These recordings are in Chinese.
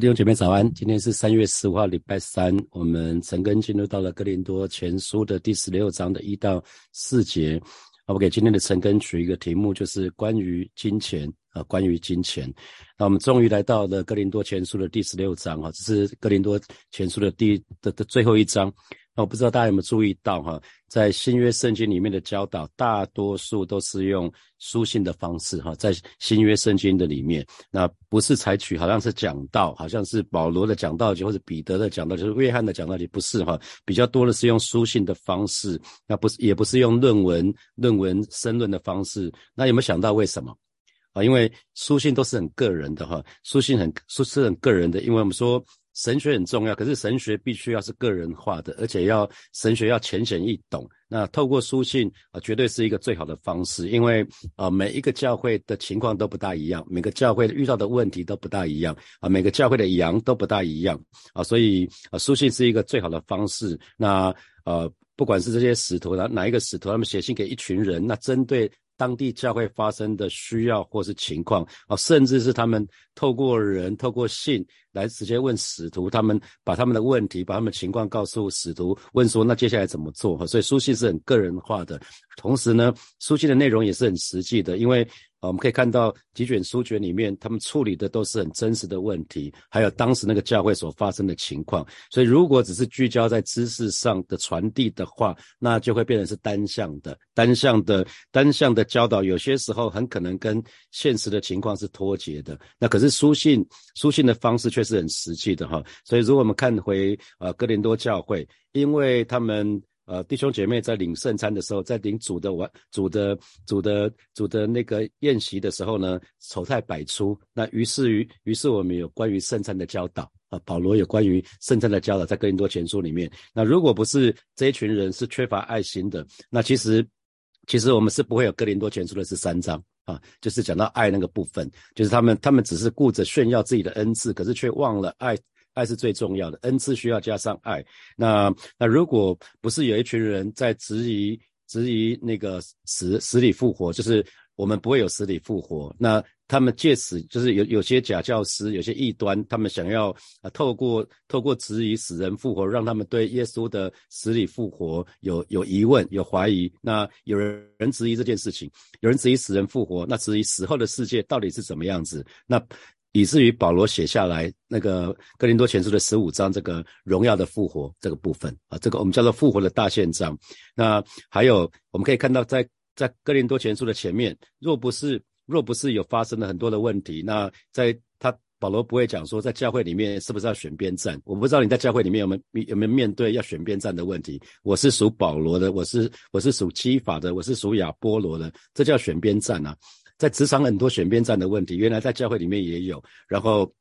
弟兄姐妹早安，今天是三月十五号，礼拜三。我们陈根进入到了哥林多前书的第十六章的一到四节。我给今天的陈根取一个题目，就是关于金钱啊，关于金钱。那我们终于来到了哥林多前书的第十六章哈，这是哥林多前书的第的的最后一章。那我不知道大家有没有注意到哈，在新约圣经里面的教导，大多数都是用书信的方式哈，在新约圣经的里面，那不是采取好像是讲道，好像是保罗的讲道集或者彼得的讲道，就是约翰的讲道集，不是哈，比较多的是用书信的方式，那不是也不是用论文、论文申论的方式。那有没有想到为什么啊？因为书信都是很个人的哈，书信很书是很个人的，因为我们说。神学很重要，可是神学必须要是个人化的，而且要神学要浅显易懂。那透过书信啊，绝对是一个最好的方式，因为啊，每一个教会的情况都不大一样，每个教会遇到的问题都不大一样啊，每个教会的羊都不大一样啊，所以啊，书信是一个最好的方式。那呃，不管是这些使徒，哪哪一个使徒，他们写信给一群人，那针对。当地教会发生的需要或是情况啊，甚至是他们透过人、透过信来直接问使徒，他们把他们的问题、把他们情况告诉使徒，问说那接下来怎么做？哈，所以书信是很个人化的，同时呢，书信的内容也是很实际的，因为。啊，我们可以看到几卷书卷里面，他们处理的都是很真实的问题，还有当时那个教会所发生的情况。所以，如果只是聚焦在知识上的传递的话，那就会变成是单向的、单向的、单向的教导。有些时候很可能跟现实的情况是脱节的。那可是书信，书信的方式却是很实际的哈。所以，如果我们看回呃哥林多教会，因为他们。呃，弟兄姐妹在领圣餐的时候，在领主的完主的主的主的那个宴席的时候呢，丑态百出。那于是于于是我们有关于圣餐的教导啊，保罗有关于圣餐的教导，在哥林多前书里面。那如果不是这一群人是缺乏爱心的，那其实其实我们是不会有哥林多前书的十三章啊，就是讲到爱那个部分，就是他们他们只是顾着炫耀自己的恩赐，可是却忘了爱。爱是最重要的，恩赐需要加上爱。那那如果不是有一群人在质疑质疑那个死死里复活，就是我们不会有死里复活。那他们借此就是有有些假教师，有些异端，他们想要啊透过透过质疑死人复活，让他们对耶稣的死里复活有有疑问、有怀疑。那有人人质疑这件事情，有人质疑死人复活，那质疑死后的世界到底是怎么样子？那。以至于保罗写下来那个哥林多前书的十五章，这个荣耀的复活这个部分啊，这个我们叫做复活的大宪章。那还有我们可以看到，在在哥林多前书的前面，若不是若不是有发生了很多的问题，那在他保罗不会讲说，在教会里面是不是要选边站？我不知道你在教会里面有没有有没有面对要选边站的问题。我是属保罗的，我是我是属基法的，我是属亚波罗的，这叫选边站啊。在职场很多选边站的问题，原来在教会里面也有。然后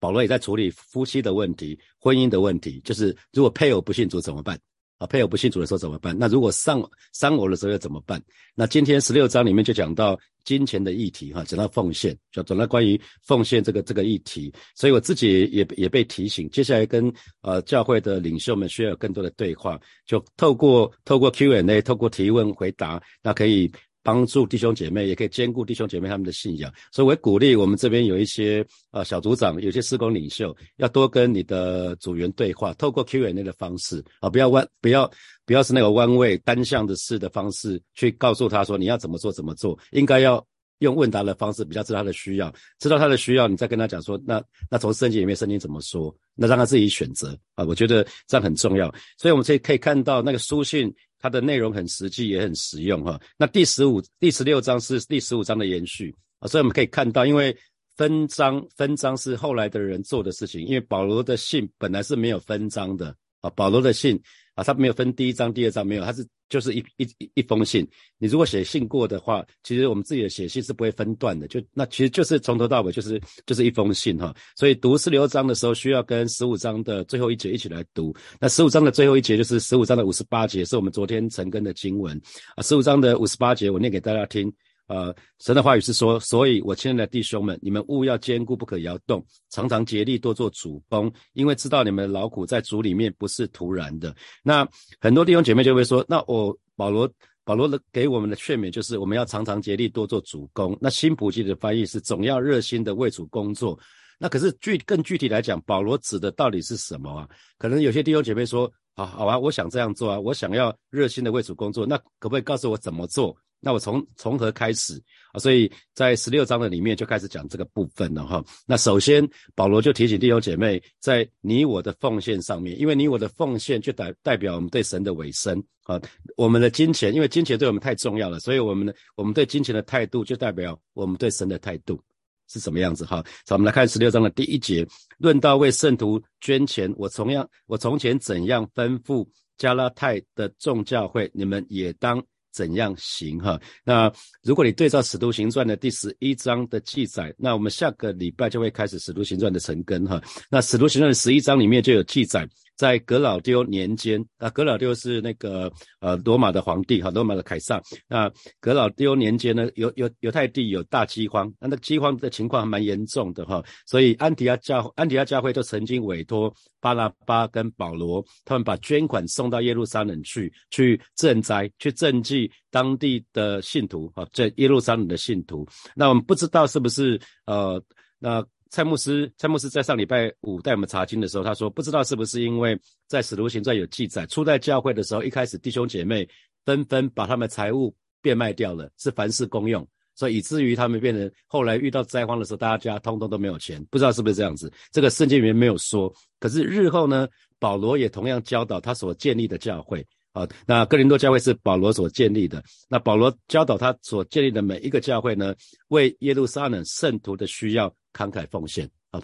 保罗也在处理夫妻的问题、婚姻的问题，就是如果配偶不信主怎么办？啊，配偶不信主的时候怎么办？那如果丧丧偶的时候要怎么办？那今天十六章里面就讲到金钱的议题，哈，讲到奉献，就讲到关于奉献这个这个议题。所以我自己也也被提醒，接下来跟呃教会的领袖们需要有更多的对话，就透过透过 Q&A，透过提问回答，那可以。帮助弟兄姐妹，也可以兼顾弟兄姐妹他们的信仰，所以我也鼓励我们这边有一些呃小组长，有些施工领袖，要多跟你的组员对话，透过 Q&A 的方式啊，不要弯，不要不要是那个弯位单向的式的方式去告诉他说你要怎么做怎么做，应该要用问答的方式，比较知道他的需要，知道他的需要，你再跟他讲说，那那从圣经里面圣经怎么说，那让他自己选择啊，我觉得这样很重要，所以我们可以可以看到那个书信。它的内容很实际，也很实用哈。那第十五、第十六章是第十五章的延续啊，所以我们可以看到，因为分章分章是后来的人做的事情，因为保罗的信本来是没有分章的啊，保罗的信。啊，他没有分第一章、第二章，没有，他是就是一一一一封信。你如果写信过的话，其实我们自己的写信是不会分段的，就那其实就是从头到尾就是就是一封信哈。所以读十六章的时候，需要跟十五章的最后一节一起来读。那十五章的最后一节就是十五章的五十八节，是我们昨天晨更的经文啊。十五章的五十八节，我念给大家听。呃，神的话语是说，所以我亲爱的弟兄们，你们务要坚固，不可摇动，常常竭力多做主公，因为知道你们的劳苦在主里面不是突然的。那很多弟兄姐妹就会说，那我保罗保罗的给我们的劝勉就是，我们要常常竭力多做主公。那新普济的翻译是总要热心的为主工作。那可是具更具体来讲，保罗指的到底是什么啊？可能有些弟兄姐妹说，好好啊，我想这样做啊，我想要热心的为主工作，那可不可以告诉我怎么做？那我从从何开始啊？所以在十六章的里面就开始讲这个部分了哈。那首先保罗就提醒弟兄姐妹，在你我的奉献上面，因为你我的奉献就代代表我们对神的委身啊。我们的金钱，因为金钱对我们太重要了，所以我们的我们对金钱的态度就代表我们对神的态度是什么样子哈。好，我们来看十六章的第一节，论到为圣徒捐钱，我同样我从前怎样吩咐加拉太的众教会，你们也当。怎样行哈？那如果你对照《使徒行传》的第十一章的记载，那我们下个礼拜就会开始《使徒行传》的成根哈。那《使徒行传》的十一章里面就有记载。在格老丢年间啊，格老丢是那个呃罗马的皇帝哈，罗马的凯撒。那格老丢年间呢，犹犹犹太地有大饥荒，那那饥荒的情况还蛮严重的哈，所以安提阿教安提阿教会就曾经委托巴拉巴跟保罗，他们把捐款送到耶路撒冷去，去赈灾，去赈济当地的信徒啊，在耶路撒冷的信徒。那我们不知道是不是呃那。蔡牧师，蔡牧师在上礼拜五带我们查经的时候，他说不知道是不是因为在使徒行传有记载，初代教会的时候，一开始弟兄姐妹纷纷把他们财物变卖掉了，是凡事公用，所以以至于他们变成后来遇到灾荒的时候，大家通通都没有钱，不知道是不是这样子。这个圣经里面没有说，可是日后呢，保罗也同样教导他所建立的教会。啊，那哥林多教会是保罗所建立的。那保罗教导他所建立的每一个教会呢，为耶路撒冷圣徒的需要慷慨奉献。啊，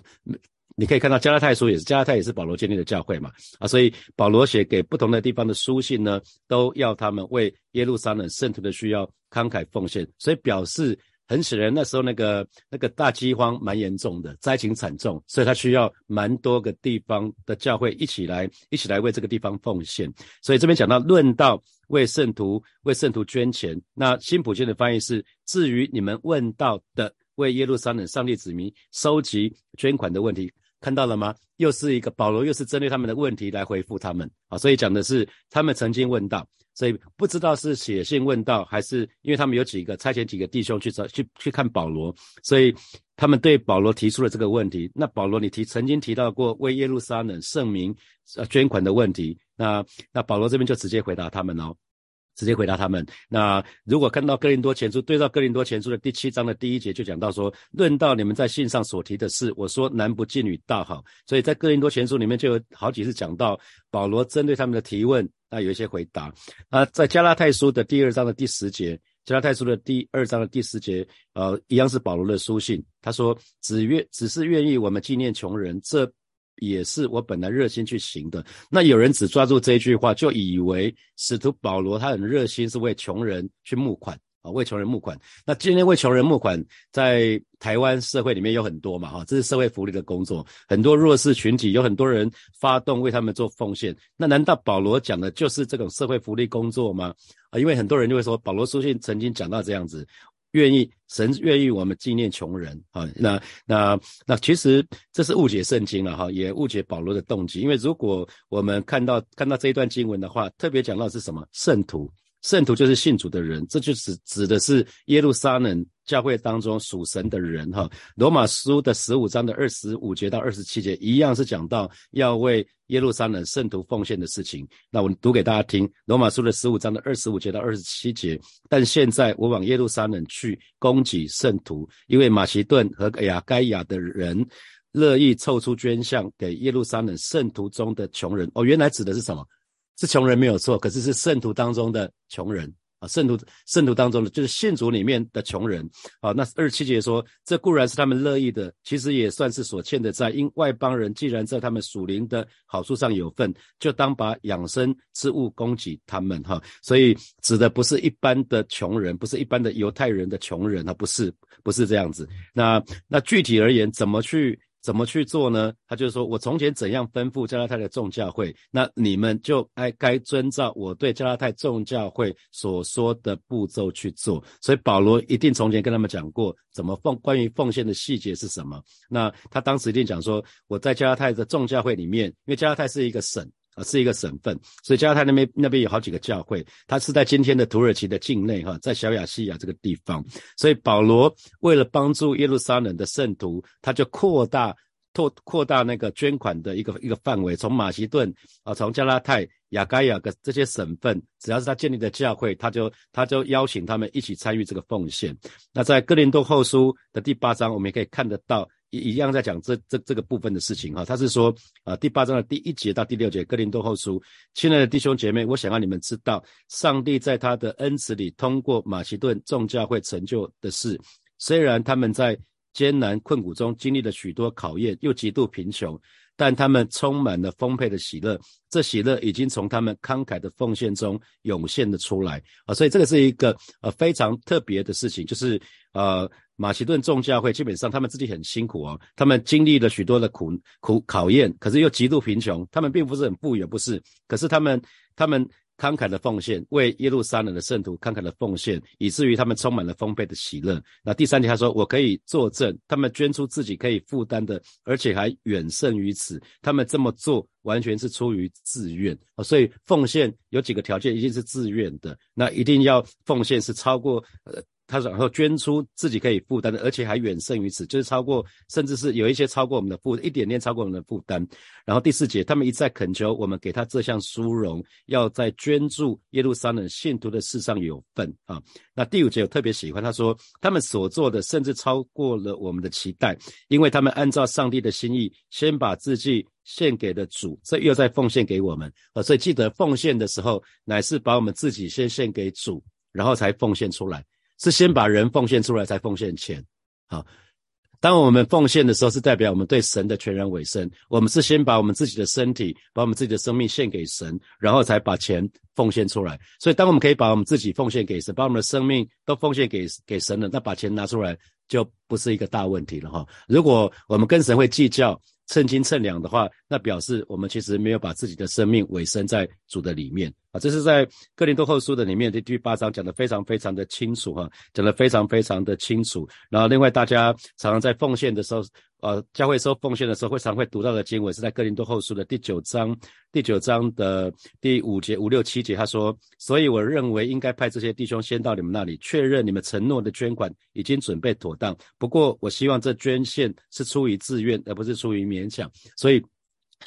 你可以看到加拉太书也是，加拉太也是保罗建立的教会嘛。啊，所以保罗写给不同的地方的书信呢，都要他们为耶路撒冷圣徒的需要慷慨奉献，所以表示。很显然，那时候那个那个大饥荒蛮严重的，灾情惨重，所以他需要蛮多个地方的教会一起来，一起来为这个地方奉献。所以这边讲到论到为圣徒为圣徒捐钱，那新普京的翻译是：至于你们问到的为耶路撒冷上帝子民收集捐款的问题，看到了吗？又是一个保罗，又是针对他们的问题来回复他们啊。所以讲的是他们曾经问到。所以不知道是写信问道，还是因为他们有几个差遣几个弟兄去找去去看保罗，所以他们对保罗提出了这个问题。那保罗，你提曾经提到过为耶路撒冷圣名呃捐款的问题，那那保罗这边就直接回答他们哦。直接回答他们。那如果看到哥林多前书，对照哥林多前书的第七章的第一节，就讲到说，论到你们在信上所提的事，我说男不近女大好。所以在哥林多前书里面就有好几次讲到保罗针对他们的提问，那有一些回答。那在加拉太书的第二章的第十节，加拉太书的第二章的第十节，呃，一样是保罗的书信。他说，只愿只是愿意我们纪念穷人，这。也是我本来热心去行的。那有人只抓住这一句话，就以为使徒保罗他很热心，是为穷人去募款啊，为穷人募款。那今天为穷人募款，在台湾社会里面有很多嘛，哈，这是社会福利的工作，很多弱势群体有很多人发动为他们做奉献。那难道保罗讲的就是这种社会福利工作吗？啊，因为很多人就会说，保罗书信曾经讲到这样子。愿意神愿意我们纪念穷人啊，那那那其实这是误解圣经了哈，也误解保罗的动机。因为如果我们看到看到这一段经文的话，特别讲到是什么圣徒。圣徒就是信主的人，这就指指的是耶路撒冷教会当中属神的人哈。罗马书的十五章的二十五节到二十七节，一样是讲到要为耶路撒冷圣徒奉献的事情。那我读给大家听，罗马书的十五章的二十五节到二十七节。但现在我往耶路撒冷去供给圣徒，因为马其顿和亚该亚的人乐意凑出捐项给耶路撒冷圣徒中的穷人。哦，原来指的是什么？是穷人没有错，可是是圣徒当中的穷人啊，圣徒圣徒当中的就是信主里面的穷人啊。那二十七节说，这固然是他们乐意的，其实也算是所欠的债。因外邦人既然在他们属灵的好处上有份，就当把养生之物供给他们哈。所以指的不是一般的穷人，不是一般的犹太人的穷人啊，不是不是这样子。那那具体而言，怎么去？怎么去做呢？他就是说我从前怎样吩咐加拉太的众教会，那你们就该该遵照我对加拉太众教会所说的步骤去做。所以保罗一定从前跟他们讲过怎么奉关于奉献的细节是什么。那他当时一定讲说，我在加拉太的众教会里面，因为加拉太是一个省。啊，是一个省份。所以加拉太那边那边有好几个教会，它是在今天的土耳其的境内哈，在小亚细亚这个地方。所以保罗为了帮助耶路撒冷的圣徒，他就扩大。拓扩大那个捐款的一个一个范围，从马其顿啊，从加拉泰、亚该亚的这些省份，只要是他建立的教会，他就他就邀请他们一起参与这个奉献。那在哥林多后书的第八章，我们也可以看得到，一一样在讲这这这个部分的事情哈。他是说啊，第八章的第一节到第六节，哥林多后书，亲爱的弟兄姐妹，我想让你们知道，上帝在他的恩慈里，通过马其顿众教会成就的事，虽然他们在。艰难困苦中经历了许多考验，又极度贫穷，但他们充满了丰沛的喜乐。这喜乐已经从他们慷慨的奉献中涌现了出来啊！所以这个是一个呃非常特别的事情，就是呃马其顿众教会基本上他们自己很辛苦哦，他们经历了许多的苦苦考验，可是又极度贫穷，他们并不是很富有，不是，可是他们他们。慷慨的奉献，为耶路撒冷的圣徒慷慨的奉献，以至于他们充满了丰沛的喜乐。那第三节他说：“我可以作证，他们捐出自己可以负担的，而且还远胜于此。他们这么做完全是出于自愿啊！所以奉献有几个条件，一定是自愿的。那一定要奉献是超过呃。”他然后捐出自己可以负担的，而且还远胜于此，就是超过，甚至是有一些超过我们的负一点点超过我们的负担。然后第四节，他们一再恳求我们给他这项殊荣，要在捐助耶路撒冷信徒的事上有份啊。那第五节我特别喜欢，他说他们所做的甚至超过了我们的期待，因为他们按照上帝的心意，先把自己献给了主，这又在奉献给我们啊。所以记得奉献的时候，乃是把我们自己先献给主，然后才奉献出来。是先把人奉献出来，才奉献钱。好，当我们奉献的时候，是代表我们对神的全然委身。我们是先把我们自己的身体，把我们自己的生命献给神，然后才把钱奉献出来。所以，当我们可以把我们自己奉献给神，把我们的生命都奉献给给神了，那把钱拿出来就不是一个大问题了哈。如果我们跟神会计较。称斤称两的话，那表示我们其实没有把自己的生命委身在主的里面啊。这是在哥林多后书的里面的第八章讲的非常非常的清楚哈，讲的非常非常的清楚。然后另外大家常常在奉献的时候。呃，教会收奉献的时候，会常会读到的经文是在哥林多后书的第九章，第九章的第五节、五六七节，他说：“所以我认为应该派这些弟兄先到你们那里，确认你们承诺的捐款已经准备妥当。不过，我希望这捐献是出于自愿，而不是出于勉强。所以，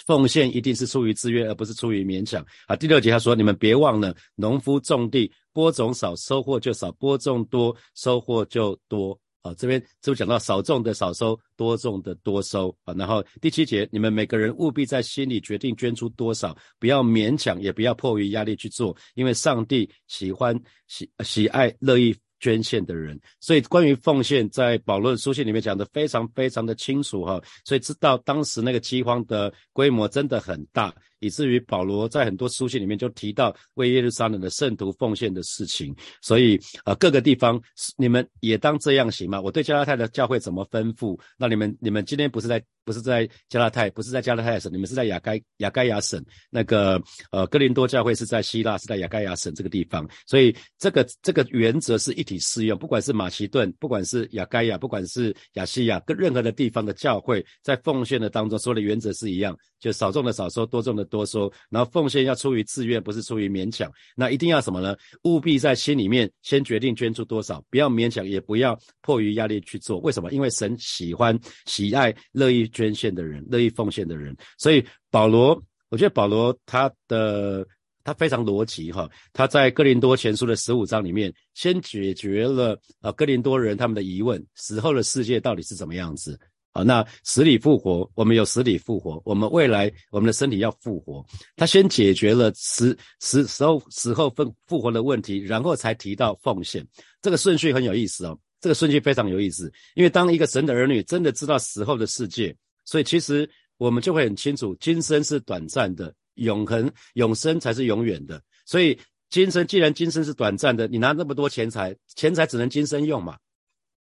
奉献一定是出于自愿，而不是出于勉强。”啊，第六节他说：“你们别忘了，农夫种地，播种少，收获就少；播种多，收获就多。”啊，这边就讲到少种的少收，多种的多收啊？然后第七节，你们每个人务必在心里决定捐出多少，不要勉强，也不要迫于压力去做，因为上帝喜欢喜喜爱乐意捐献的人。所以关于奉献，在保罗书信里面讲的非常非常的清楚哈。所以知道当时那个饥荒的规模真的很大。以至于保罗在很多书信里面就提到为耶路撒冷的圣徒奉献的事情，所以呃各个地方你们也当这样行吗？我对加拉太的教会怎么吩咐？那你们你们今天不是在不是在加拉太，不是在加拉太省，你们是在雅该雅该亚省那个呃哥林多教会是在希腊，是在雅盖亚省这个地方，所以这个这个原则是一体适用，不管是马其顿，不管是雅盖亚，不管是亚细亚，跟任何的地方的教会，在奉献的当中，所有的原则是一样，就少种的少收，多种的。多收，然后奉献要出于自愿，不是出于勉强。那一定要什么呢？务必在心里面先决定捐出多少，不要勉强，也不要迫于压力去做。为什么？因为神喜欢、喜爱乐意捐献的人，乐意奉献的人。所以保罗，我觉得保罗他的他非常逻辑哈。他在哥林多前书的十五章里面，先解决了啊哥林多人他们的疑问：死后的世界到底是怎么样子？啊，那死里复活，我们有死里复活，我们未来我们的身体要复活。他先解决了死死死后死后复复活的问题，然后才提到奉献。这个顺序很有意思哦，这个顺序非常有意思。因为当一个神的儿女真的知道死后的世界，所以其实我们就会很清楚，今生是短暂的，永恒永生才是永远的。所以今生既然今生是短暂的，你拿那么多钱财，钱财只能今生用嘛。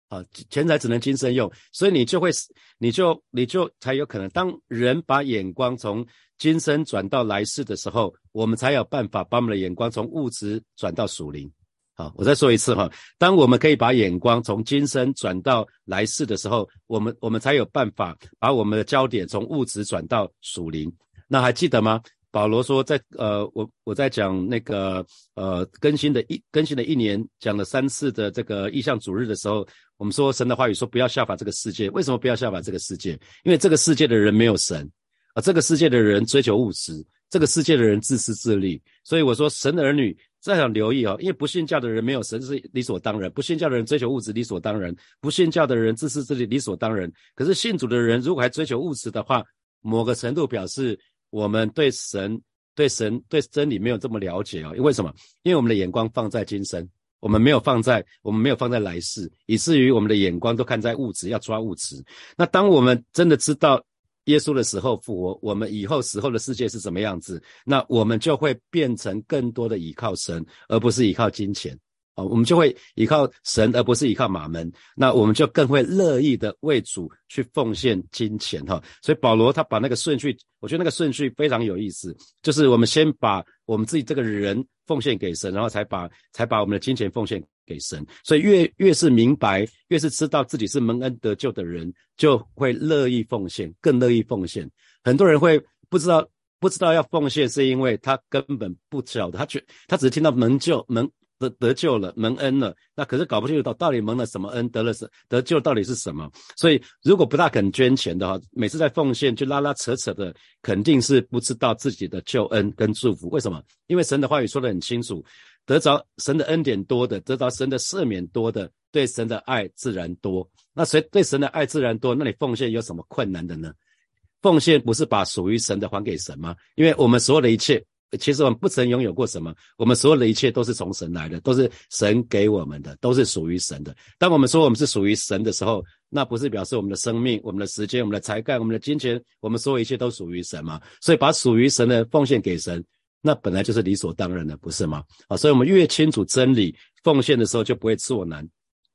啊，钱财只能今生用，所以你就会，你就你就才有可能，当人把眼光从今生转到来世的时候，我们才有办法把我们的眼光从物质转到属灵。好，我再说一次哈，当我们可以把眼光从今生转到来世的时候，我们我们才有办法把我们的焦点从物质转到属灵。那还记得吗？保罗说，在呃，我我在讲那个呃更新的一更新的一年，讲了三次的这个意向主日的时候，我们说神的话语说不要效法这个世界。为什么不要效法这个世界？因为这个世界的人没有神啊，这个世界的人追求物质，这个世界的人自私自利。所以我说神的儿女再想留意哦，因为不信教的人没有神是理所当然，不信教的人追求物质理所当然，不信教的人自私自利理所当然。可是信主的人如果还追求物质的话，某个程度表示我们对神、对神、对真理没有这么了解哦。因为什么？因为我们的眼光放在今生，我们没有放在我们没有放在来世，以至于我们的眼光都看在物质，要抓物质。那当我们真的知道耶稣的时候复活，我们以后死后的世界是什么样子，那我们就会变成更多的依靠神，而不是依靠金钱。哦，我们就会依靠神，而不是依靠马门。那我们就更会乐意的为主去奉献金钱哈。所以保罗他把那个顺序，我觉得那个顺序非常有意思，就是我们先把我们自己这个人奉献给神，然后才把才把我们的金钱奉献给神。所以越越是明白，越是知道自己是蒙恩得救的人，就会乐意奉献，更乐意奉献。很多人会不知道不知道要奉献，是因为他根本不晓得，他觉他只是听到蒙救蒙。得得救了，蒙恩了，那可是搞不清楚到到底蒙了什么恩，得了什得救到底是什么？所以如果不大肯捐钱的话，每次在奉献就拉拉扯扯的，肯定是不知道自己的救恩跟祝福。为什么？因为神的话语说得很清楚，得着神的恩典多的，得着神的赦免多的，对神的爱自然多。那谁对神的爱自然多？那你奉献有什么困难的呢？奉献不是把属于神的还给神吗？因为我们所有的一切。其实我们不曾拥有过什么，我们所有的一切都是从神来的，都是神给我们的，都是属于神的。当我们说我们是属于神的时候，那不是表示我们的生命、我们的时间、我们的才干、我们的金钱，我们所有一切都属于神嘛？所以把属于神的奉献给神，那本来就是理所当然的，不是吗？啊，所以我们越清楚真理，奉献的时候就不会做难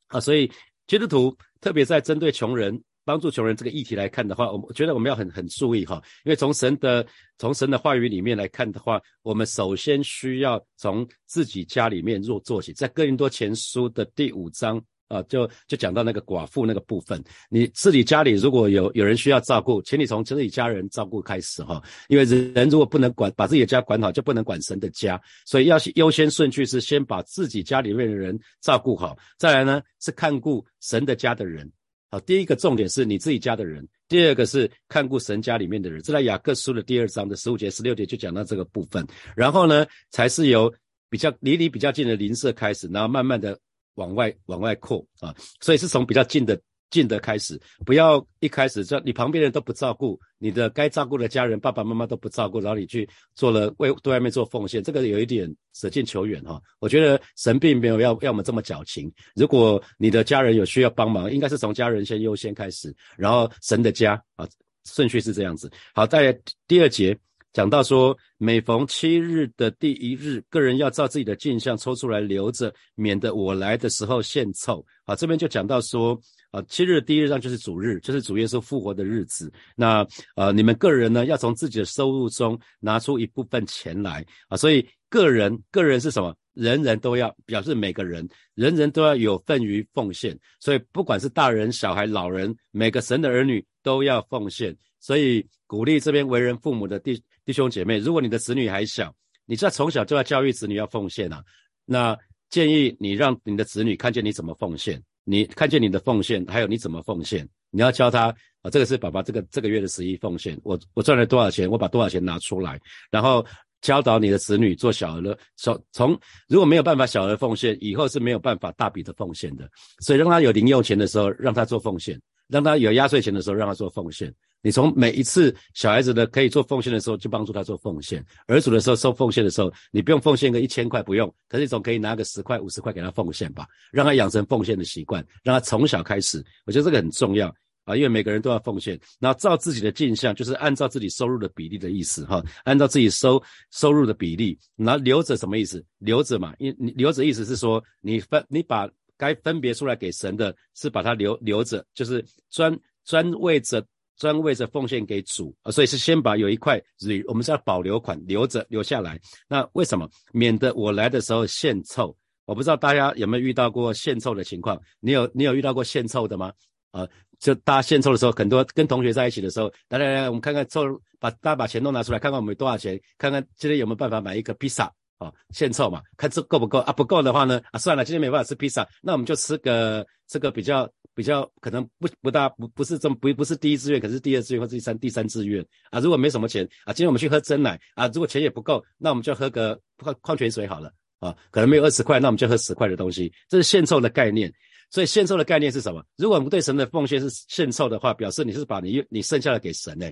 啊。所以基督徒特别在针对穷人。帮助穷人这个议题来看的话，我觉得我们要很很注意哈，因为从神的从神的话语里面来看的话，我们首先需要从自己家里面做做起。在哥林多前书的第五章啊，就就讲到那个寡妇那个部分，你自己家里如果有有人需要照顾，请你从自己家人照顾开始哈，因为人如果不能管把自己的家管好，就不能管神的家，所以要优先顺序是先把自己家里面的人照顾好，再来呢是看顾神的家的人。好，第一个重点是你自己家的人，第二个是看顾神家里面的人。这在雅各书的第二章的十五节、十六节就讲到这个部分。然后呢，才是由比较离你比较近的邻舍开始，然后慢慢的往外往外扩啊。所以是从比较近的。近的开始，不要一开始这你旁边人都不照顾，你的该照顾的家人爸爸妈妈都不照顾，然后你去做了为对外面做奉献，这个有一点舍近求远哈。我觉得神并没有要要我们这么矫情。如果你的家人有需要帮忙，应该是从家人先优先开始，然后神的家啊，顺序是这样子。好，在第二节讲到说，每逢七日的第一日，个人要照自己的镜像抽出来留着，免得我来的时候献臭。好，这边就讲到说。啊，七日的第一日上就是主日，就是主耶稣复活的日子。那呃，你们个人呢，要从自己的收入中拿出一部分钱来啊。所以个人，个人是什么？人人都要表示每个人，人人都要有份于奉献。所以不管是大人、小孩、老人，每个神的儿女都要奉献。所以鼓励这边为人父母的弟弟兄姐妹，如果你的子女还小，你在从小就要教育子女要奉献啊。那建议你让你的子女看见你怎么奉献。你看见你的奉献，还有你怎么奉献？你要教他啊，这个是爸爸这个这个月的十一奉献。我我赚了多少钱？我把多少钱拿出来，然后教导你的子女做小额的。从从如果没有办法小额奉献，以后是没有办法大笔的奉献的。所以让他有零用钱的时候，让他做奉献；让他有压岁钱的时候，让他做奉献。你从每一次小孩子的可以做奉献的时候，就帮助他做奉献；儿主的时候收奉献的时候，你不用奉献个一千块，不用，可是你总可以拿个十块、五十块给他奉献吧，让他养成奉献的习惯，让他从小开始。我觉得这个很重要啊，因为每个人都要奉献。然后照自己的镜像，就是按照自己收入的比例的意思哈，按照自己收收入的比例，然后留着什么意思？留着嘛，因你留着意思是说，你分你把该分别出来给神的，是把它留留着，就是专专为着。专为着奉献给主啊，所以是先把有一块，我们是要保留款留着留下来。那为什么？免得我来的时候献臭。我不知道大家有没有遇到过献臭的情况？你有你有遇到过献臭的吗？啊，就大家献凑的时候，很多跟同学在一起的时候，来来来，我们看看凑，把大家把钱都拿出来，看看我们有多少钱，看看今天有没有办法买一个披萨啊，献凑嘛，看这够不够啊？不够的话呢，啊算了，今天没办法吃披萨，那我们就吃个这个比较比较可能不不大不不是这么不不是第一志愿，可是第二志愿或第三第三志愿啊。如果没什么钱啊，今天我们去喝真奶啊，如果钱也不够，那我们就喝个矿矿泉水好了啊，可能没有二十块，那我们就喝十块的东西，这是献凑的概念。所以献凑的概念是什么？如果我们对神的奉献是献凑的话，表示你是把你你剩下的给神呢？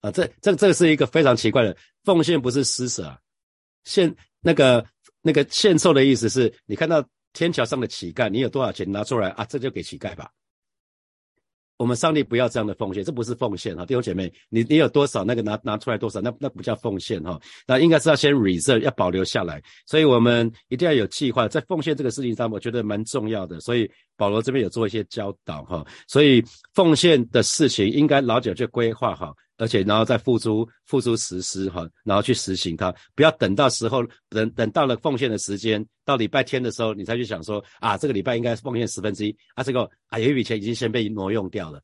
啊，这这这是一个非常奇怪的奉献，不是施舍啊。献那个那个献凑的意思是你看到天桥上的乞丐，你有多少钱拿出来啊？这就给乞丐吧。我们上帝不要这样的奉献，这不是奉献哈，弟兄姐妹，你你有多少那个拿拿出来多少，那那不叫奉献哈，那应该是要先 reserve 要保留下来，所以我们一定要有计划，在奉献这个事情上，我觉得蛮重要的，所以保罗这边有做一些教导哈，所以奉献的事情应该老早就规划好。而且，然后再付诸付诸实施哈，然后去实行它，不要等到时候等等到了奉献的时间，到礼拜天的时候，你才去想说啊，这个礼拜应该奉献十分之一啊，这个啊有一笔钱已经先被挪用掉了。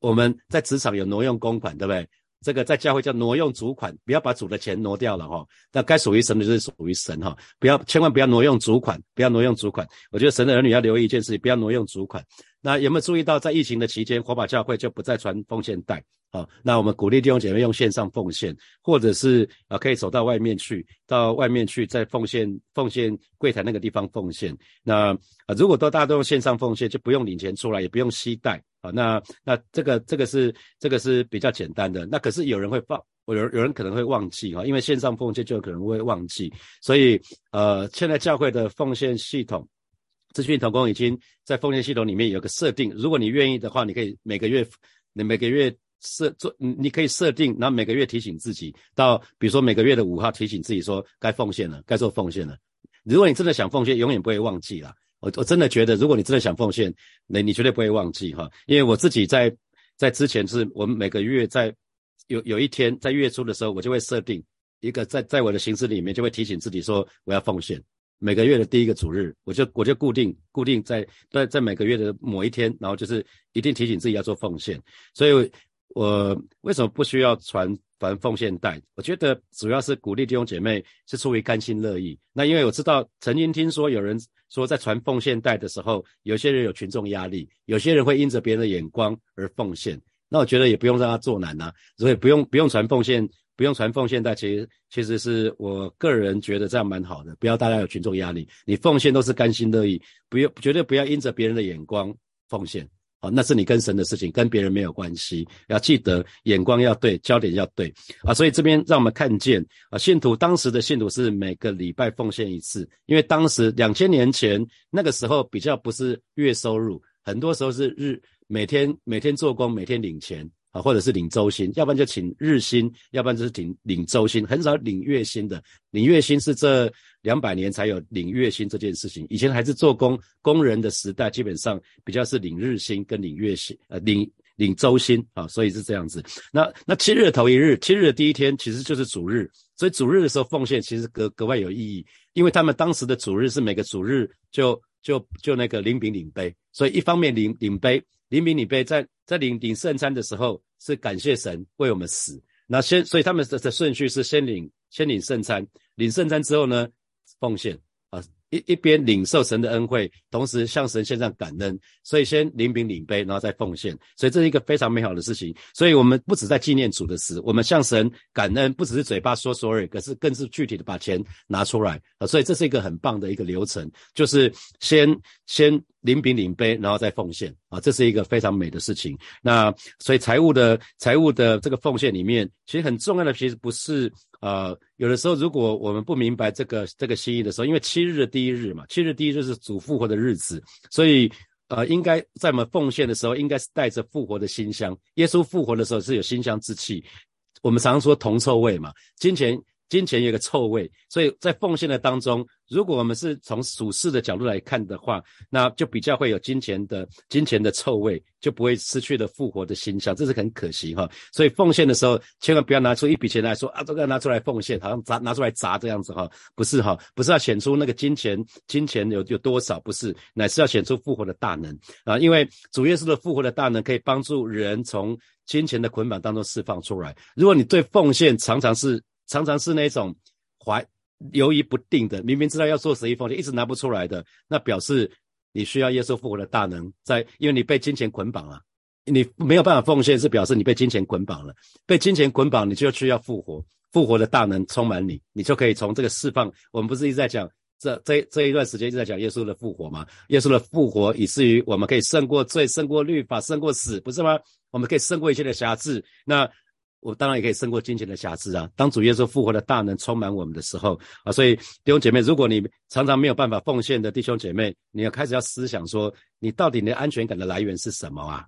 我们在职场有挪用公款，对不对？这个在教会叫挪用主款，不要把主的钱挪掉了哈。那该属于神的就是属于神哈，不要千万不要挪用主款，不要挪用主款。我觉得神的儿女要留意一件事情，不要挪用主款。那有没有注意到，在疫情的期间，火把教会就不再传奉献袋？好，那我们鼓励弟兄姐妹用线上奉献，或者是啊，可以走到外面去，到外面去再奉献，奉献柜台那个地方奉献。那啊，如果都大家都用线上奉献，就不用领钱出来，也不用吸袋啊。那那这个这个是这个是比较简单的。那可是有人会放，有有人可能会忘记哈，因为线上奉献就可能会忘记。所以呃，现在教会的奉献系统。资讯同工已经在奉献系统里面有个设定，如果你愿意的话，你可以每个月，你每个月设做，你可以设定，然后每个月提醒自己，到比如说每个月的五号提醒自己说该奉献了，该做奉献了。如果你真的想奉献，永远不会忘记了。我我真的觉得，如果你真的想奉献，那你绝对不会忘记哈。因为我自己在在之前是我们每个月在有有一天在月初的时候，我就会设定一个在在我的形式里面就会提醒自己说我要奉献。每个月的第一个主日，我就我就固定固定在在在每个月的某一天，然后就是一定提醒自己要做奉献。所以，我为什么不需要传传奉献袋？我觉得主要是鼓励弟兄姐妹是出于甘心乐意。那因为我知道曾经听说有人说在传奉献袋的时候，有些人有群众压力，有些人会因着别人的眼光而奉献。那我觉得也不用让他做难呐，所以不用不用传奉献。不用传奉献袋，其实其实是我个人觉得这样蛮好的，不要大家有群众压力，你奉献都是甘心乐意，不要绝对不要因着别人的眼光奉献，好，那是你跟神的事情，跟别人没有关系。要记得眼光要对，焦点要对啊。所以这边让我们看见啊，信徒当时的信徒是每个礼拜奉献一次，因为当时两千年前那个时候比较不是月收入，很多时候是日每天每天做工，每天领钱。啊，或者是领周薪，要不然就请日薪，要不然就是领领周薪，很少领月薪的。领月薪是这两百年才有领月薪这件事情，以前还是做工工人的时代，基本上比较是领日薪跟领月薪，呃，领领周薪啊，所以是这样子。那那七日的头一日，七日的第一天其实就是主日，所以主日的时候奉献其实格格外有意义，因为他们当时的主日是每个主日就就就那个领饼领杯，所以一方面领领杯。领饼领杯，在在领领圣餐的时候，是感谢神为我们死。那先，所以他们的的顺序是先领先领圣餐，领圣餐之后呢，奉献啊。一一边领受神的恩惠，同时向神献上感恩，所以先领饼领杯，然后再奉献，所以这是一个非常美好的事情。所以我们不止在纪念主的死，我们向神感恩，不只是嘴巴说说而已，可是更是具体的把钱拿出来啊。所以这是一个很棒的一个流程，就是先先领饼领杯，然后再奉献啊，这是一个非常美的事情。那所以财务的财务的这个奉献里面，其实很重要的，其实不是。呃，有的时候如果我们不明白这个这个心意的时候，因为七日的第一日嘛，七日第一日是主复活的日子，所以呃，应该在我们奉献的时候，应该是带着复活的馨香。耶稣复活的时候是有馨香之气，我们常常说铜臭味嘛，金钱金钱有个臭味，所以在奉献的当中，如果我们是从属世的角度来看的话，那就比较会有金钱的金钱的臭味，就不会失去了复活的形象，这是很可惜哈。所以奉献的时候，千万不要拿出一笔钱来说啊，这个拿出来奉献，好像砸拿出来砸这样子哈，不是哈，不是要显出那个金钱金钱有有多少，不是，乃是要显出复活的大能啊，因为主耶稣的复活的大能可以帮助人从金钱的捆绑当中释放出来。如果你对奉献常常是常常是那种怀犹豫不定的，明明知道要做十一奉献，一直拿不出来的，那表示你需要耶稣复活的大能，在因为你被金钱捆绑了，你没有办法奉献，是表示你被金钱捆绑了。被金钱捆绑，你就需要复活，复活的大能充满你，你就可以从这个释放。我们不是一直在讲这这这一段时间一直在讲耶稣的复活吗？耶稣的复活以至于我们可以胜过罪，胜过律法，胜过死，不是吗？我们可以胜过一切的瑕疵。那。我当然也可以胜过金钱的瑕疵啊！当主耶稣复活的大能充满我们的时候啊，所以弟兄姐妹，如果你常常没有办法奉献的弟兄姐妹，你要开始要思想说，你到底你的安全感的来源是什么啊？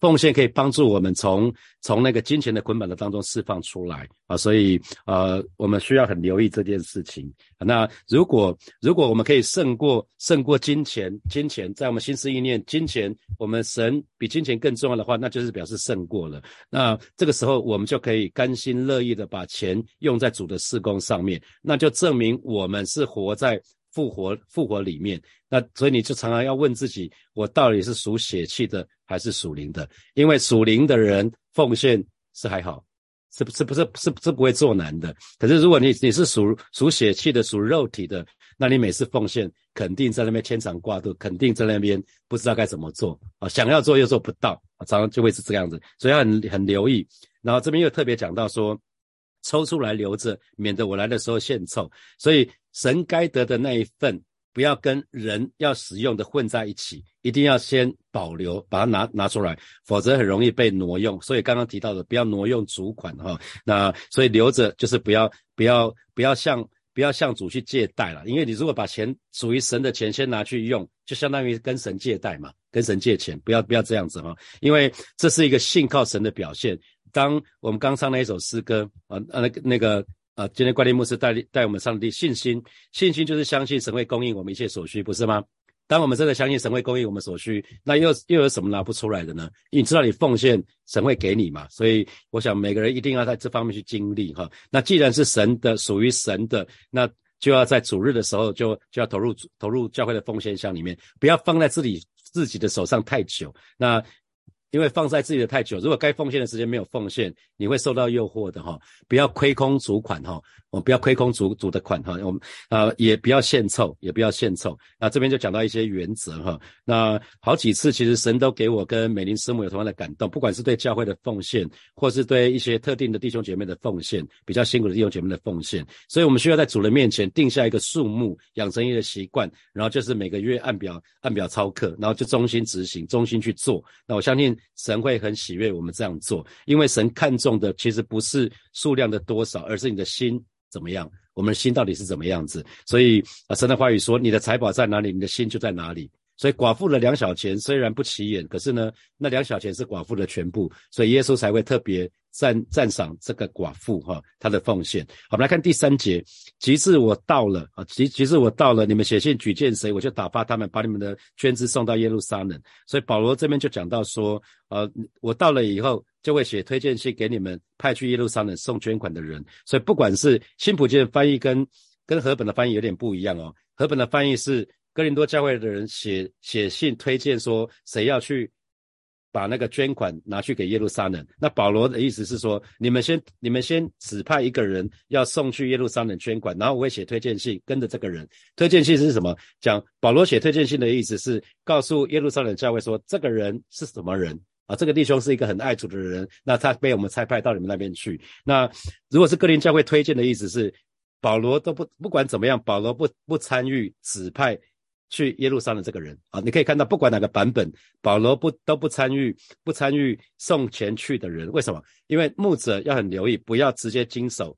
奉献可以帮助我们从从那个金钱的捆绑的当中释放出来啊，所以呃，我们需要很留意这件事情。那如果如果我们可以胜过胜过金钱，金钱在我们心思意念，金钱我们神比金钱更重要的话，那就是表示胜过了。那这个时候我们就可以甘心乐意的把钱用在主的事工上面，那就证明我们是活在。复活，复活里面，那所以你就常常要问自己：我到底是属血气的还是属灵的？因为属灵的人奉献是还好，是不是不是是是不会做难的。可是如果你你是属属血气的，属肉体的，那你每次奉献肯定在那边牵肠挂肚，肯定在那边不知道该怎么做啊，想要做又做不到啊，常常就会是这样子。所以要很很留意。然后这边又特别讲到说。抽出来留着，免得我来的时候献臭。所以神该得的那一份，不要跟人要使用的混在一起，一定要先保留，把它拿拿出来，否则很容易被挪用。所以刚刚提到的，不要挪用主款哈。那所以留着就是不要不要不要向不要向主去借贷了，因为你如果把钱属于神的钱先拿去用，就相当于跟神借贷嘛，跟神借钱，不要不要这样子哈，因为这是一个信靠神的表现。当我们刚唱那一首诗歌啊啊那个那个啊，今天关联牧师带带我们上帝信心，信心就是相信神会供应我们一切所需，不是吗？当我们真的相信神会供应我们所需，那又又有什么拿不出来的呢？因为你知道你奉献，神会给你嘛？所以我想每个人一定要在这方面去经历哈。那既然是神的，属于神的，那就要在主日的时候就就要投入投入教会的奉献箱里面，不要放在自己自己的手上太久。那。因为放在自己的太久，如果该奉献的时间没有奉献，你会受到诱惑的哈。不要亏空主款哈，我不要亏空主主的款哈。我们啊也不要献凑，也不要献凑。那这边就讲到一些原则哈。那好几次其实神都给我跟美玲师母有同样的感动，不管是对教会的奉献，或是对一些特定的弟兄姐妹的奉献，比较辛苦的弟兄姐妹的奉献。所以我们需要在主人面前定下一个数目，养成一个习惯，然后就是每个月按表按表操课，然后就忠心执行，忠心去做。那我相信。神会很喜悦我们这样做，因为神看重的其实不是数量的多少，而是你的心怎么样。我们的心到底是怎么样子？所以啊，神的话语说：“你的财宝在哪里，你的心就在哪里。”所以寡妇的两小钱虽然不起眼，可是呢，那两小钱是寡妇的全部，所以耶稣才会特别。赞赞赏这个寡妇哈，她的奉献。好，我们来看第三节。其至我到了啊，其其至我到了，你们写信举荐谁，我就打发他们把你们的捐资送到耶路撒冷。所以保罗这边就讲到说，呃，我到了以后就会写推荐信给你们派去耶路撒冷送捐款的人。所以不管是新普京的翻译跟跟和本的翻译有点不一样哦。和本的翻译是哥林多教会的人写写信推荐说谁要去。把那个捐款拿去给耶路撒冷。那保罗的意思是说，你们先，你们先指派一个人要送去耶路撒冷捐款，然后我会写推荐信跟着这个人。推荐信是什么？讲保罗写推荐信的意思是告诉耶路撒冷教会说，这个人是什么人啊？这个弟兄是一个很爱主的人，那他被我们差派到你们那边去。那如果是哥林教会推荐的意思是，保罗都不不管怎么样，保罗不不参与指派。去耶路撒冷这个人啊，你可以看到，不管哪个版本，保罗不都不参与，不参与送钱去的人，为什么？因为牧者要很留意，不要直接经手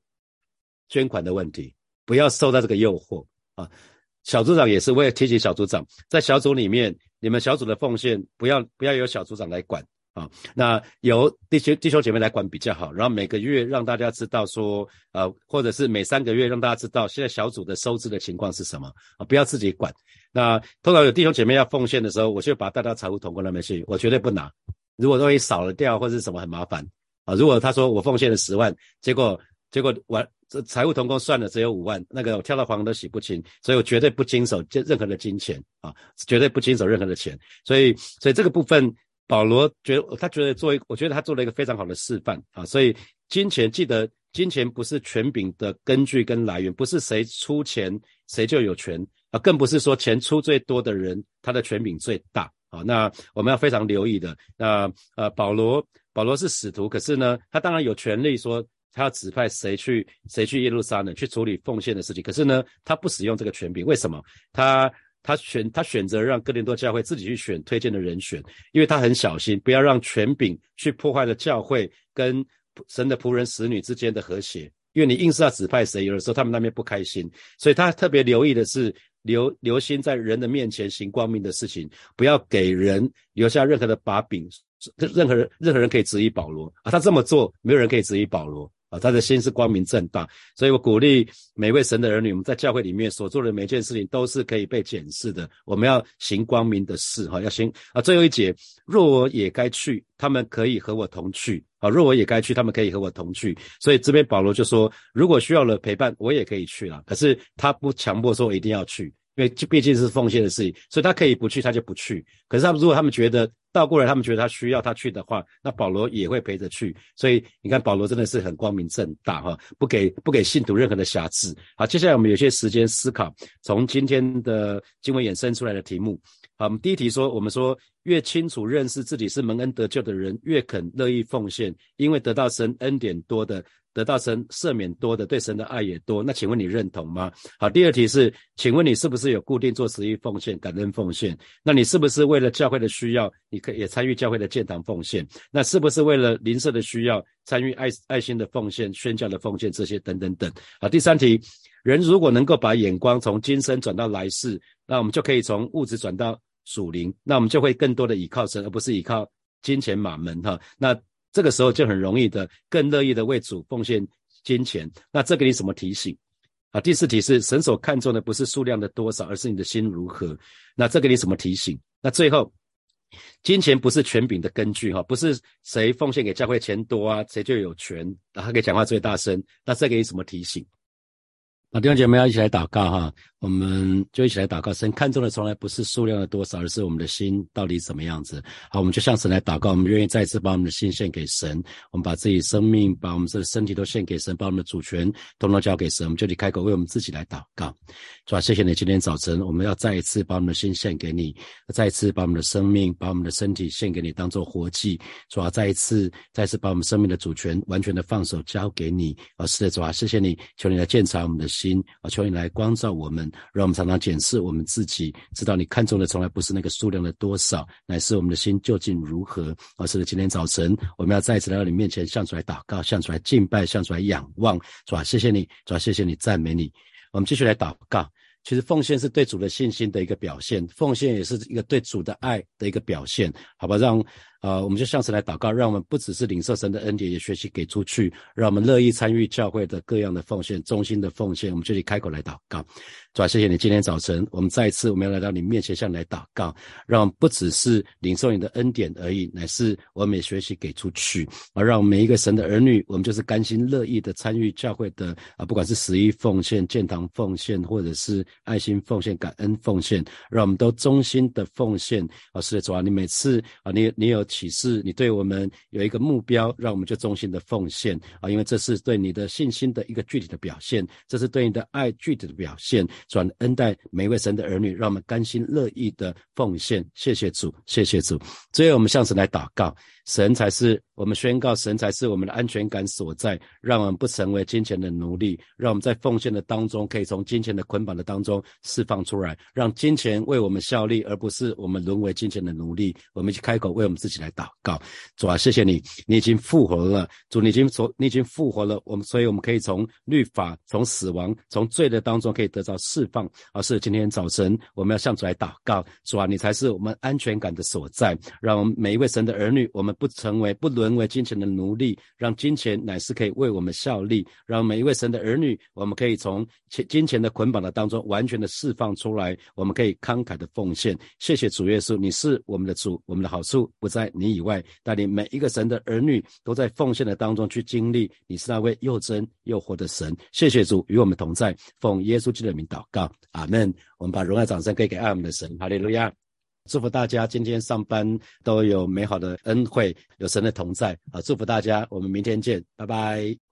捐款的问题，不要受到这个诱惑啊。小组长也是，我也提醒小组长，在小组里面，你们小组的奉献不要不要由小组长来管，啊，那由弟兄弟兄姐妹来管比较好，然后每个月让大家知道说，呃，或者是每三个月让大家知道现在小组的收支的情况是什么啊，不要自己管。那通常有弟兄姐妹要奉献的时候，我就把带到财务统工那边去，我绝对不拿。如果东西少了掉或者什么很麻烦啊，如果他说我奉献了十万，结果结果完这财务统工算了只有五万，那个我跳到黄都洗不清，所以我绝对不经手任何的金钱啊，绝对不经手任何的钱。所以所以这个部分。保罗觉得他觉得做一，我觉得他做了一个非常好的示范啊，所以金钱记得，金钱不是权柄的根据跟来源，不是谁出钱谁就有权啊，更不是说钱出最多的人他的权柄最大啊。那我们要非常留意的，那呃保罗保罗是使徒，可是呢，他当然有权利说他要指派谁去谁去耶路撒冷去处理奉献的事情，可是呢，他不使用这个权柄，为什么？他他选他选择让哥林多教会自己去选推荐的人选，因为他很小心，不要让权柄去破坏了教会跟神的仆人使女之间的和谐。因为你硬是要指派谁，有的时候他们那边不开心，所以他特别留意的是留留心在人的面前行光明的事情，不要给人留下任何的把柄，任何人任何人可以质疑保罗啊，他这么做，没有人可以质疑保罗。啊，他的心是光明正大，所以我鼓励每位神的儿女，我们在教会里面所做的每件事情都是可以被检视的。我们要行光明的事，哈，要行啊。最后一节，若我也该去，他们可以和我同去。啊，若我也该去，他们可以和我同去。所以这边保罗就说，如果需要了陪伴，我也可以去了。可是他不强迫说我一定要去，因为这毕竟是奉献的事情，所以他可以不去，他就不去。可是他们如果他们觉得，倒过来，他们觉得他需要他去的话，那保罗也会陪着去。所以你看，保罗真的是很光明正大哈，不给不给信徒任何的瑕疵。好，接下来我们有些时间思考，从今天的经文衍生出来的题目。好，我们第一题说，我们说越清楚认识自己是蒙恩得救的人，越肯乐意奉献，因为得到神恩典多的。得到神赦免多的，对神的爱也多。那请问你认同吗？好，第二题是，请问你是不是有固定做十一奉献、感恩奉献？那你是不是为了教会的需要，你可以也参与教会的建堂奉献？那是不是为了邻舍的需要，参与爱爱心的奉献、宣教的奉献这些等等等？好，第三题，人如果能够把眼光从今生转到来世，那我们就可以从物质转到属灵，那我们就会更多的倚靠神，而不是倚靠金钱马门哈。那这个时候就很容易的，更乐意的为主奉献金钱。那这给你什么提醒啊？第四题是神所看重的不是数量的多少，而是你的心如何。那这给你什么提醒？那最后，金钱不是权柄的根据哈，不是谁奉献给教会钱多啊，谁就有权，然后可以讲话最大声。那这给你什么提醒？啊弟兄姐妹要一起来祷告哈。我们就一起来祷告，神看重的从来不是数量的多少，而是我们的心到底怎么样子。好，我们就向神来祷告，我们愿意再次把我们的心献给神，我们把自己生命、把我们的身体都献给神，把我们的主权统统交给神。我们就你开口为我们自己来祷告，主啊，谢谢你今天早晨，我们要再一次把我们的心献给你，再一次把我们的生命、把我们的身体献给你，当做活祭。主啊，再一次、再次把我们生命的主权完全的放手交给你。啊，是的，主啊，谢谢你，求你来鉴察我们的心，啊，求你来光照我们。让我们常常检视我们自己，知道你看中的从来不是那个数量的多少，乃是我们的心究竟如何。而是今天早晨，我们要再一次来到你面前，向出来祷告，向出来敬拜，向出来仰望，是吧？谢谢你，主啊？谢谢你，赞美你。我们继续来祷告。其实奉献是对主的信心的一个表现，奉献也是一个对主的爱的一个表现，好吧？让。啊，我们就向神来祷告，让我们不只是领受神的恩典，也学习给出去，让我们乐意参与教会的各样的奉献、衷心的奉献。我们这里开口来祷告，主啊，谢谢你今天早晨，我们再一次我们要来到你面前向你来祷告，让不只是领受你的恩典而已，乃是我们也学习给出去，而让每一个神的儿女，我们就是甘心乐意的参与教会的啊，不管是十一奉献、建堂奉献，或者是爱心奉献、感恩奉献，让我们都衷心的奉献。啊，是的，主啊，你每次啊，你你有。启示，你对我们有一个目标，让我们就衷心的奉献啊！因为这是对你的信心的一个具体的表现，这是对你的爱具体的表现。转恩待每一位神的儿女，让我们甘心乐意的奉献。谢谢主，谢谢主。最后，我们向神来祷告。神才是我们宣告，神才是我们的安全感所在，让我们不成为金钱的奴隶，让我们在奉献的当中可以从金钱的捆绑的当中释放出来，让金钱为我们效力，而不是我们沦为金钱的奴隶。我们一起开口为我们自己来祷告，主啊，谢谢你，你已经复活了，主，你已经从你已经复活了，我们，所以我们可以从律法、从死亡、从罪的当中可以得到释放。而是今天早晨我们要向主来祷告，主啊，你才是我们安全感的所在，让我们每一位神的儿女，我们。们不成为、不沦为金钱的奴隶，让金钱乃是可以为我们效力，让每一位神的儿女，我们可以从钱金钱的捆绑的当中完全的释放出来，我们可以慷慨的奉献。谢谢主耶稣，你是我们的主，我们的好处不在你以外，带领每一个神的儿女都在奉献的当中去经历，你是那位又真又活的神。谢谢主与我们同在，奉耶稣基督的名祷告，阿门。我们把荣耀掌声可以给爱我们的神，哈利路亚！祝福大家今天上班都有美好的恩惠，有神的同在啊！祝福大家，我们明天见，拜拜。